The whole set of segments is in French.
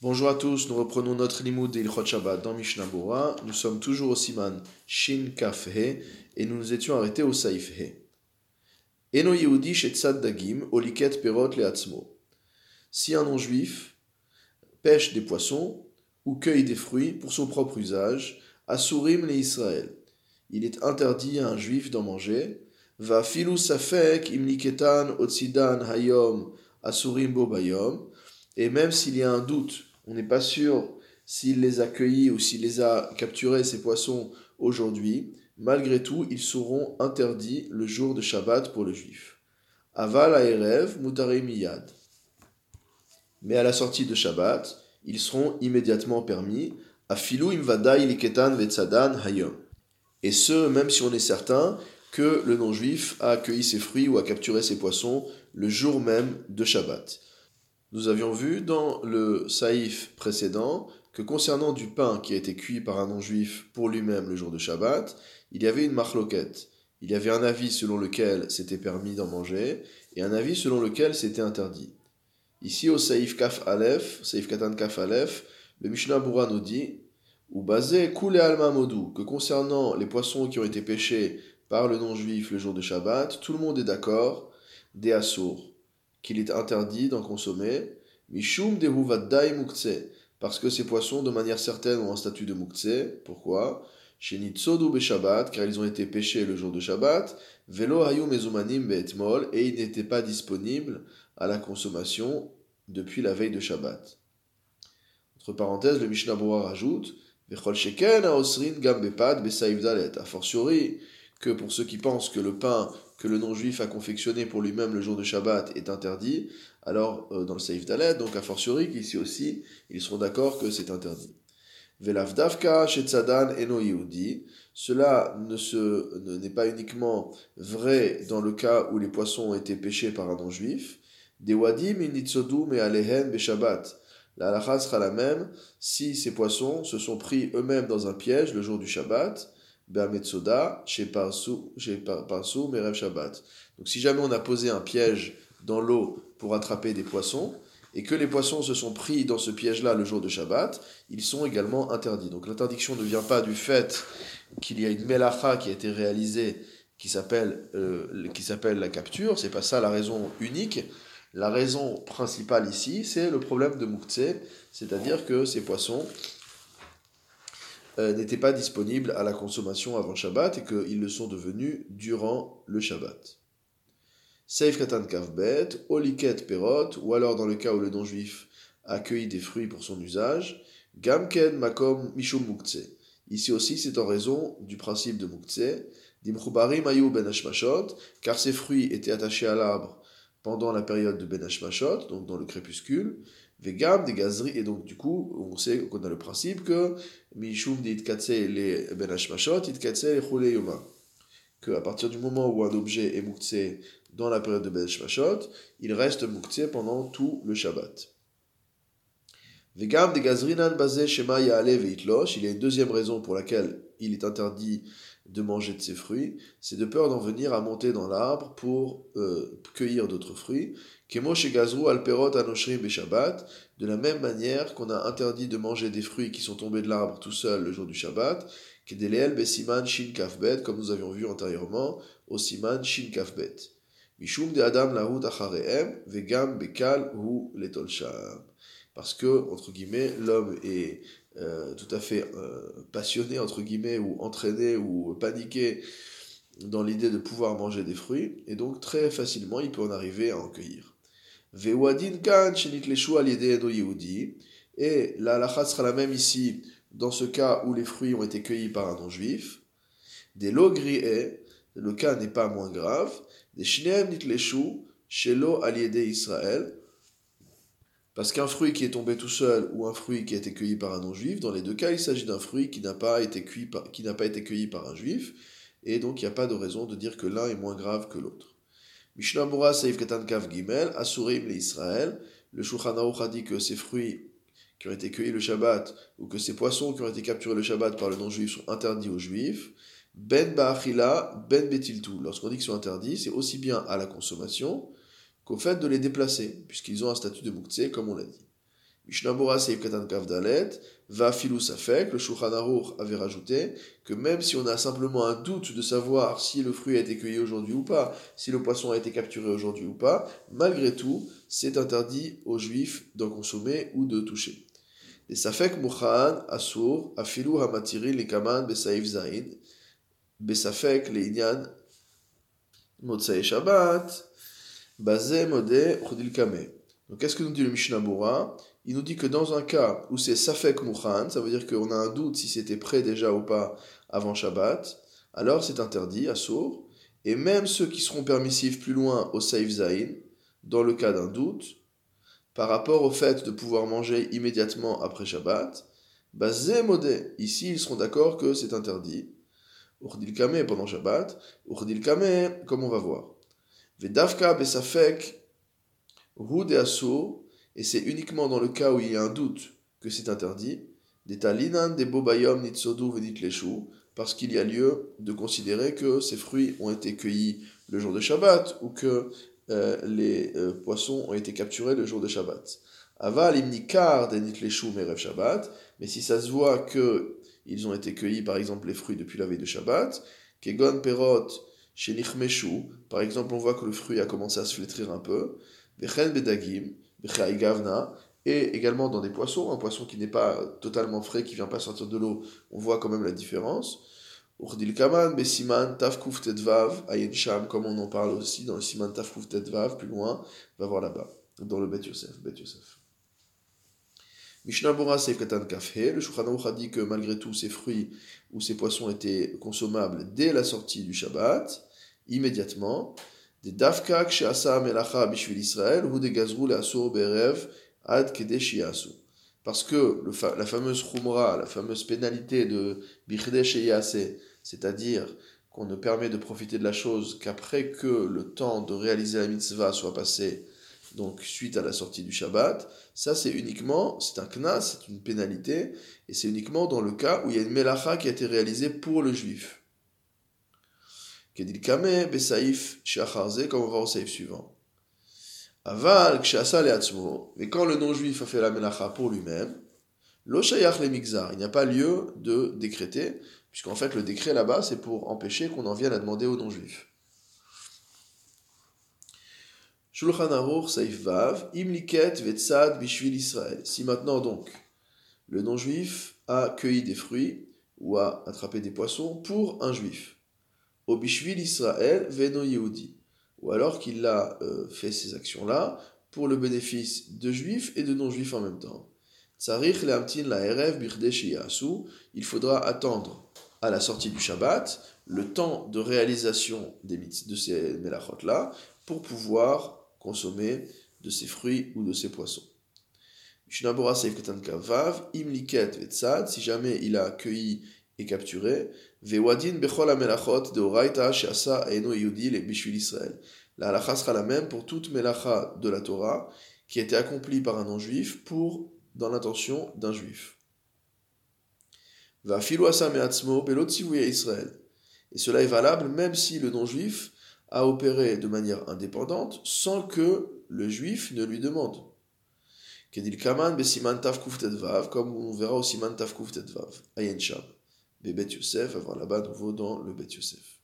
Bonjour à tous, nous reprenons notre limoud de Ilchot Shabbat dans Mishnah. Nous sommes toujours au Siman Shin Kaf He et nous nous étions arrêtés au Saif He. Eno Yehudi Shetzad Dagim Oliket Perot Leatzmo. Si un non-juif pêche des poissons ou cueille des fruits pour son propre usage, Asurim le Israël. Il est interdit à un juif d'en manger. Va filu safek imliketan otzidan hayom asurim bo bayom. Et même s'il y a un doute on n'est pas sûr s'il les a cueillis ou s'il les a capturés, ces poissons, aujourd'hui. Malgré tout, ils seront interdits le jour de Shabbat pour le juif. Aval aerev mutare miyad. Mais à la sortie de Shabbat, ils seront immédiatement permis. Afilu imvadai liketan vetzadan hayom. Et ce, même si on est certain que le non-juif a accueilli ses fruits ou a capturé ses poissons le jour même de Shabbat. Nous avions vu dans le saïf précédent que concernant du pain qui a été cuit par un non-juif pour lui-même le jour de Shabbat, il y avait une marloquette. Il y avait un avis selon lequel c'était permis d'en manger et un avis selon lequel c'était interdit. Ici au saïf kaf alef, saïf katan kaf alef, le Mishnah Boura nous dit ou basé koule alma modou que concernant les poissons qui ont été pêchés par le non-juif le jour de Shabbat, tout le monde est d'accord des assours qu'il est interdit d'en consommer, mishum dai mukse, parce que ces poissons, de manière certaine, ont un statut de mukse. Pourquoi? Shenitsodu beshabbat, car ils ont été pêchés le jour de Shabbat, velo hayu mezumanim be'etmol, et ils n'étaient pas disponibles à la consommation depuis la veille de Shabbat. Entre parenthèses, le Mishnah Boa rajoute, vechol sheken dalet, a fortiori, que pour ceux qui pensent que le pain que le non-juif a confectionné pour lui-même le jour de Shabbat est interdit, alors euh, dans le Seif Dalet, donc a fortiori qu'ici aussi, ils seront d'accord que c'est interdit. Velavdavka shetzadan eno. Cela ne se, n'est pas uniquement vrai dans le cas où les poissons ont été pêchés par un non-juif. Dewadim initzodu me alehen beshabbat. La halakha sera la même si ces poissons se sont pris eux-mêmes dans un piège le jour du Shabbat chez Parsu, Merev Shabbat. Donc si jamais on a posé un piège dans l'eau pour attraper des poissons, et que les poissons se sont pris dans ce piège-là le jour de Shabbat, ils sont également interdits. Donc l'interdiction ne vient pas du fait qu'il y a une melacha qui a été réalisée qui s'appelle euh, la capture, c'est pas ça la raison unique. La raison principale ici, c'est le problème de Moukhtse, c'est-à-dire que ces poissons euh, n'étaient pas disponibles à la consommation avant Shabbat et qu'ils le sont devenus durant le Shabbat. Seif katan kavbet, oliket perot, ou alors dans le cas où le non-juif a accueilli des fruits pour son usage, gamken makom mishum mukhtse. Ici aussi, c'est en raison du principe de mukhtse, dimchubarim ayu ben hashmashot, car ces fruits étaient attachés à l'arbre pendant la période de ben hashmashot, donc dans le crépuscule, Vegam des gazeries, et donc du coup, on sait qu'on a le principe que Mishum dit ben hashmashot, yoma. Que à partir du moment où un objet est muktsé dans la période de ben hashmashot, il reste muktsé pendant tout le Shabbat. Vegam des gazrinan basé shema yaale veitlosh, il y a une deuxième raison pour laquelle il est interdit de manger de ces fruits, c'est de peur d'en venir à monter dans l'arbre pour euh, cueillir d'autres fruits. Kemo gazrou alperot anoshrim beshabbat, de la même manière qu'on a interdit de manger des fruits qui sont tombés de l'arbre tout seul le jour du Shabbat, kedeleel besiman shin kafbet, comme nous avions vu antérieurement, au siman shin kafbet. Mishum de adam lahut achareem, vegam bekal hu letolsham. Parce que, entre guillemets, l'homme est euh, tout à fait euh, passionné, entre guillemets, ou entraîné, ou paniqué dans l'idée de pouvoir manger des fruits, et donc très facilement il peut en arriver à en cueillir. et la halakha sera la même ici dans ce cas où les fruits ont été cueillis par un non-juif. Des logri'e, le cas n'est pas moins grave. Des shneem nitleshu, shelo aliede Israël, parce qu'un fruit qui est tombé tout seul ou un fruit qui a été cueilli par un non-juif, dans les deux cas, il s'agit d'un fruit qui n'a pas, été cueilli par un juif, et donc il n'y a pas de raison de dire que l'un est moins grave que l'autre. Mishnah Mura Seif Katan Kav Gimel, Asurim le Israël, le Shulchan a dit que ces fruits qui ont été cueillis le Shabbat, ou que ces poissons qui ont été capturés le Shabbat par le non-juif sont interdits aux juifs. Ben Ba'achila, Ben Betiltu. Lorsqu'on dit qu'ils sont interdits, c'est aussi bien à la consommation, qu'au fait de les déplacer, puisqu'ils ont un statut de Mouktsé, comme on l'a dit. Mishnabura Seif Katan Kavdalet, va filou safek, le Shulchan avait rajouté que même si on a simplement un doute de savoir si le fruit a été cueilli aujourd'hui ou pas, si le poisson a été capturé aujourd'hui ou pas, malgré tout, c'est interdit aux juifs d'en consommer ou de toucher. Les safek mukhan, asur, afilu hamatiri likaman besaif zain, besafek leinyan motsae shabbat, bazé modé kame. Donc qu'est-ce que nous dit le Mishnah il nous dit que dans un cas où c'est Safek Mukhan, ça veut dire qu'on a un doute si c'était prêt déjà ou pas avant Shabbat, alors c'est interdit à Sour. Et même ceux qui seront permissifs plus loin au Saif Zain, dans le cas d'un doute, par rapport au fait de pouvoir manger immédiatement après Shabbat, bah modé. Ici, ils seront d'accord que c'est interdit. Urdil Kame pendant Shabbat, Urdil Kame, comme on va voir. Vedavka Besafek, Hud et c'est uniquement dans le cas où il y a un doute que c'est interdit, des talinan, des bobayom, nitsodu, leshu, parce qu'il y a lieu de considérer que ces fruits ont été cueillis le jour de Shabbat ou que euh, les euh, poissons ont été capturés le jour de Shabbat. Aval imnikar des nitleshu merev Shabbat, mais si ça se voit que ils ont été cueillis par exemple les fruits depuis la veille de Shabbat, kegon perot chez par exemple on voit que le fruit a commencé à se flétrir un peu, vechen bedagim, et également dans des poissons, un poisson qui n'est pas totalement frais, qui vient pas sortir de l'eau, on voit quand même la différence. Urdil Kaman, Besiman, Tafkuf Tetvav, Ayen Sham, comme on en parle aussi dans le Siman Tafkuf Tetvav, plus loin, va voir là-bas, dans le Bet Yosef. Bet Yosef. Mishnah Bora Katan Kafhe, le Shulchan a dit que malgré tout, ces fruits ou ces poissons étaient consommables dès la sortie du Shabbat, immédiatement des dafka asa melacha bishvil Israël ou des gazrou asur berev ad kedesh yasu. Parce que la fameuse khumra, la fameuse pénalité de bichdesh c'est-à-dire qu'on ne permet de profiter de la chose qu'après que le temps de réaliser la mitzvah soit passé, donc suite à la sortie du Shabbat, ça c'est uniquement, c'est un knas, c'est une pénalité, et c'est uniquement dans le cas où il y a une melacha qui a été réalisée pour le juif comme on va au saïf suivant. Aval, mais quand le non-juif a fait la melacha pour lui-même, lo le mixar, il n'y a pas lieu de décréter, puisqu'en fait le décret là-bas c'est pour empêcher qu'on en vienne à demander aux non-juifs. Bishvil. Si maintenant donc le non-juif a cueilli des fruits ou a attrapé des poissons pour un juif, au Bishvil Israël Veno Yehudi. Ou alors qu'il a euh, fait ces actions-là pour le bénéfice de juifs et de non-juifs en même temps. Tsarich le'amtin la Il faudra attendre à la sortie du Shabbat le temps de réalisation des de ces melachot-là pour pouvoir consommer de ces fruits ou de ces poissons. Mishnabura Seif Kavav, Imliket Vetsad, si jamais il a cueilli et capturé, Vewadin bechol amelachot de oraita shasa eno Israël. La halacha sera la même pour toute melacha de la Torah qui a été accomplie par un non-juif pour dans l'intention d'un juif. Va filoasa meatzmo Israël. Et cela est valable même si le non-juif a opéré de manière indépendante sans que le juif ne lui demande. Kedil kaman besiman taf vav, comme on verra au siman taf vav, ayen shab. Bet Yosef, va voir là-bas nouveau dans le Bet Yosef.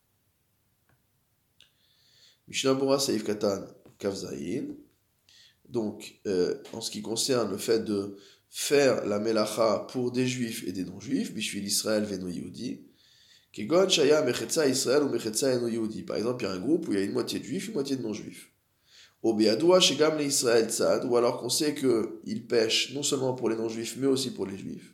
Mishnah Bora Saif Katan Kavzaïn. Donc, euh, en ce qui concerne le fait de faire la melacha pour des juifs et des non-juifs, Bishvil Israël Veno Yehudi, Kegon Shaya Mechetza Israël ou Mechetza Eno Yehudi. Par exemple, il y a un groupe où il y a une moitié de juifs, une moitié de non-juifs. Obeadoua Shegam le Israël Tzad, ou alors qu'on sait qu'ils pêchent non seulement pour les non-juifs, mais aussi pour les juifs.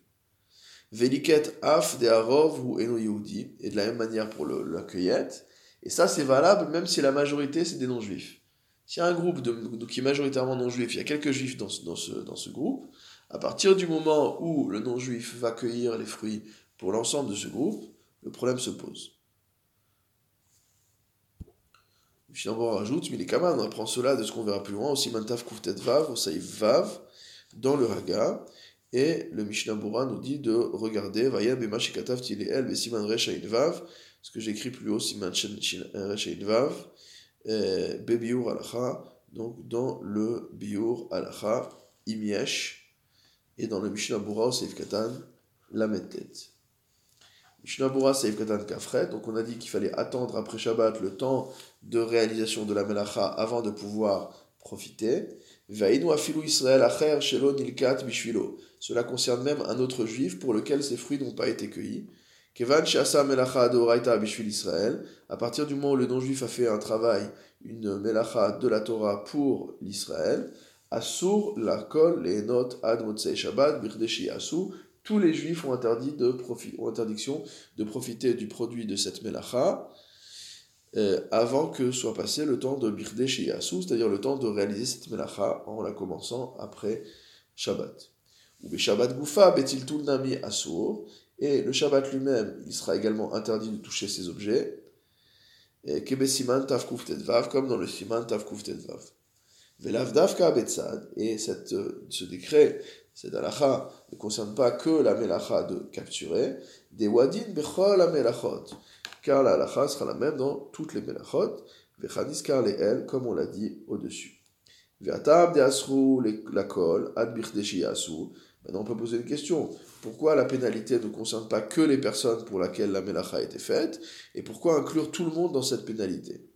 Veliket af de arov ou eno yehudi, et de la même manière pour le, la cueillette. Et ça, c'est valable même si la majorité, c'est des non-juifs. S'il y a un groupe de, qui est majoritairement non-juif, il y a quelques juifs dans ce, dans, ce, dans ce groupe, à partir du moment où le non-juif va cueillir les fruits pour l'ensemble de ce groupe, le problème se pose. Finalement, on rajoute, mais les camarades, on apprend cela de ce qu'on verra plus loin, aussi mantaf kuftet vav, au vav, dans le raga, et le Mishnah Bura nous dit de regarder Vaya Bema Shikatav Tileel Besiman Vav, ce que j'écris plus haut, Siman Resha Vav, Bebiur Alacha, donc dans le Biur Alacha, Imiesh, et dans le Mishnah Bura au Seif Katan, la. Mishnah Bura Seif Katan Kafret, donc on a dit qu'il fallait attendre après Shabbat le temps de réalisation de la Melacha avant de pouvoir profiter. Cela concerne même un autre juif pour lequel ces fruits n'ont pas été cueillis. À partir du moment où le non-juif a fait un travail, une melacha de la Torah pour l'Israël, Asur la kol les notes ad Shabbat birdeshi. Tous les juifs ont, interdit interdiction de profiter du produit de cette melacha euh, avant que soit passé le temps de Birde Yasu, c'est-à-dire le temps de réaliser cette melacha en la commençant après Shabbat. Ou Shabbat Goufa, Betil Nami Asur, et le Shabbat lui-même, il sera également interdit de toucher ces objets, Kebe Siman Tavkuf Vav, comme dans le Siman Tavkuf Vav. Velav Davka Betzad, et cette, euh, ce décret, cette halacha, ne concerne pas que la melacha de capturer, des wadin bechol la melachot car la halacha sera la même dans toutes les melachot, vechadis car les el, comme on l'a dit au-dessus. Ve'atam de asru la kol, ad Maintenant, on peut poser une question. Pourquoi la pénalité ne concerne pas que les personnes pour lesquelles la melacha a été faite? Et pourquoi inclure tout le monde dans cette pénalité?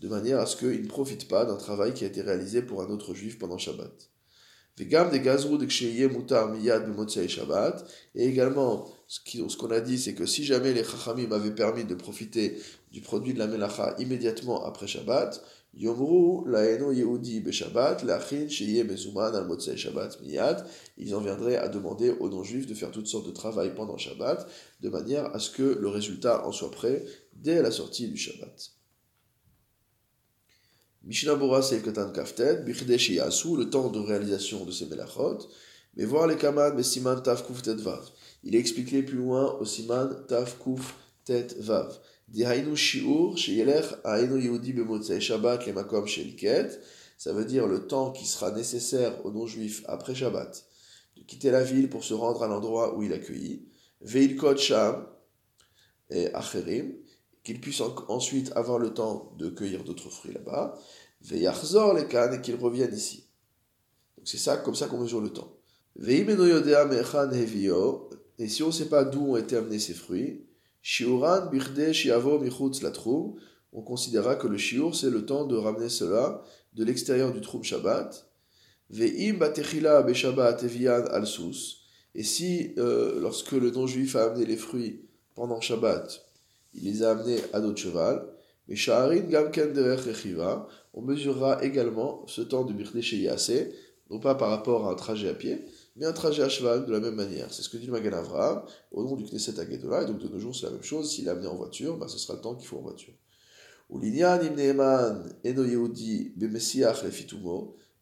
De manière à ce qu'il ne profite pas d'un travail qui a été réalisé pour un autre juif pendant Shabbat. Et également, ce qu'on a dit, c'est que si jamais les Chachamim avaient permis de profiter du produit de la Melacha immédiatement après Shabbat, Yomru Yehudi beshabbat, lachin mezuman al Shabbat miyad. Ils en viendraient à demander aux non-juifs de faire toutes sortes de travail pendant Shabbat, de manière à ce que le résultat en soit prêt dès la sortie du Shabbat. Mishnah Bora Kaftet, Bichdesh Yasu, le temps de réalisation de ces melachot, mais voir les kaman, mais siman taf kuf tet vav. Il est expliqué plus loin au siman taf kuf tet vav. Dihainu shiur, sheyelech ainu yehudi bemotzei shabbat le makom sheliket. Ça veut dire le temps qui sera nécessaire aux non-juifs après Shabbat de quitter la ville pour se rendre à l'endroit où il accueillit. Veilkot sham et acherim qu'il puisse ensuite avoir le temps de cueillir d'autres fruits là-bas, veillachzor les cannes et qu'il revienne ici. Donc c'est ça, comme ça qu'on mesure le temps. Et si on ne sait pas d'où ont été amenés ces fruits, shiuran birde shiavo michutz la on considérera que le shiur c'est le temps de ramener cela de l'extérieur du troum Shabbat. Ve'im batechila beshabbat evian al Et si, euh, lorsque le non-juif a amené les fruits pendant Shabbat, il les a amenés à d'autres cheval. Mais Sha'arin Gamken on mesurera également ce temps de Birde chez non pas par rapport à un trajet à pied, mais un trajet à cheval de la même manière. C'est ce que dit le Magan Avraham au nom du Knesset Agedola, et donc de nos jours c'est la même chose, s'il est amené en voiture, ben, ce sera le temps qu'il faut en voiture.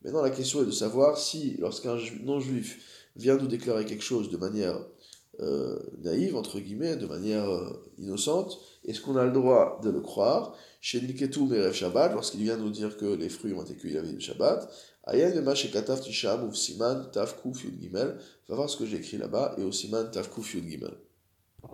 Maintenant la question est de savoir si, lorsqu'un non-juif vient nous déclarer quelque chose de manière euh, naïve, entre guillemets, de manière euh, innocente, est-ce qu'on a le droit de le croire? Chez Nilketu Merev Shabbat, lorsqu'il vient nous dire que les fruits ont été la veille de Shabbat, Ayen Mema Shekataf Tisham Siman Taf Gimel, va voir ce que j'ai écrit là-bas, et au Siman Taf Kuf Gimel.